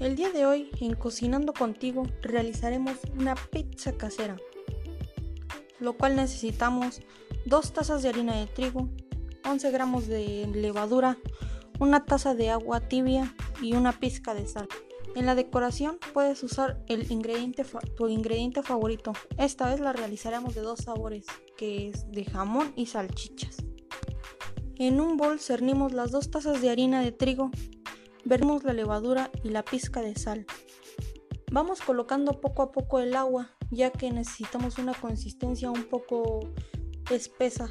El día de hoy en Cocinando contigo realizaremos una pizza casera, lo cual necesitamos 2 tazas de harina de trigo, 11 gramos de levadura, una taza de agua tibia y una pizca de sal. En la decoración puedes usar el ingrediente tu ingrediente favorito. Esta vez la realizaremos de dos sabores, que es de jamón y salchichas. En un bol cernimos las dos tazas de harina de trigo Veremos la levadura y la pizca de sal. Vamos colocando poco a poco el agua, ya que necesitamos una consistencia un poco espesa.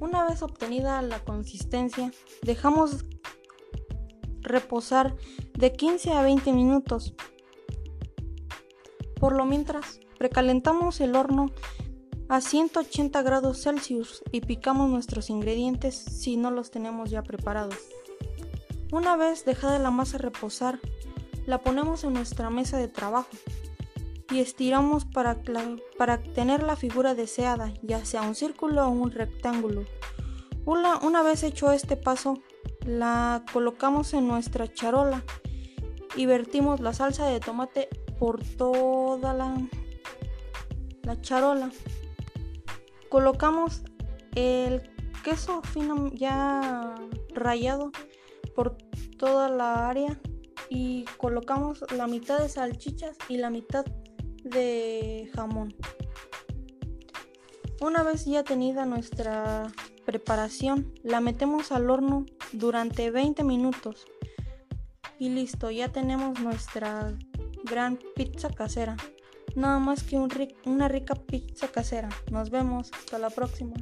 Una vez obtenida la consistencia, dejamos reposar de 15 a 20 minutos. Por lo mientras, precalentamos el horno a 180 grados Celsius y picamos nuestros ingredientes si no los tenemos ya preparados. Una vez dejada la masa reposar, la ponemos en nuestra mesa de trabajo y estiramos para, para tener la figura deseada, ya sea un círculo o un rectángulo. Una, una vez hecho este paso, la colocamos en nuestra charola y vertimos la salsa de tomate por toda la, la charola. Colocamos el queso fino ya rallado por toda la área y colocamos la mitad de salchichas y la mitad de jamón. Una vez ya tenida nuestra preparación, la metemos al horno durante 20 minutos. Y listo, ya tenemos nuestra gran pizza casera. Nada más que una rica pizza casera. Nos vemos, hasta la próxima.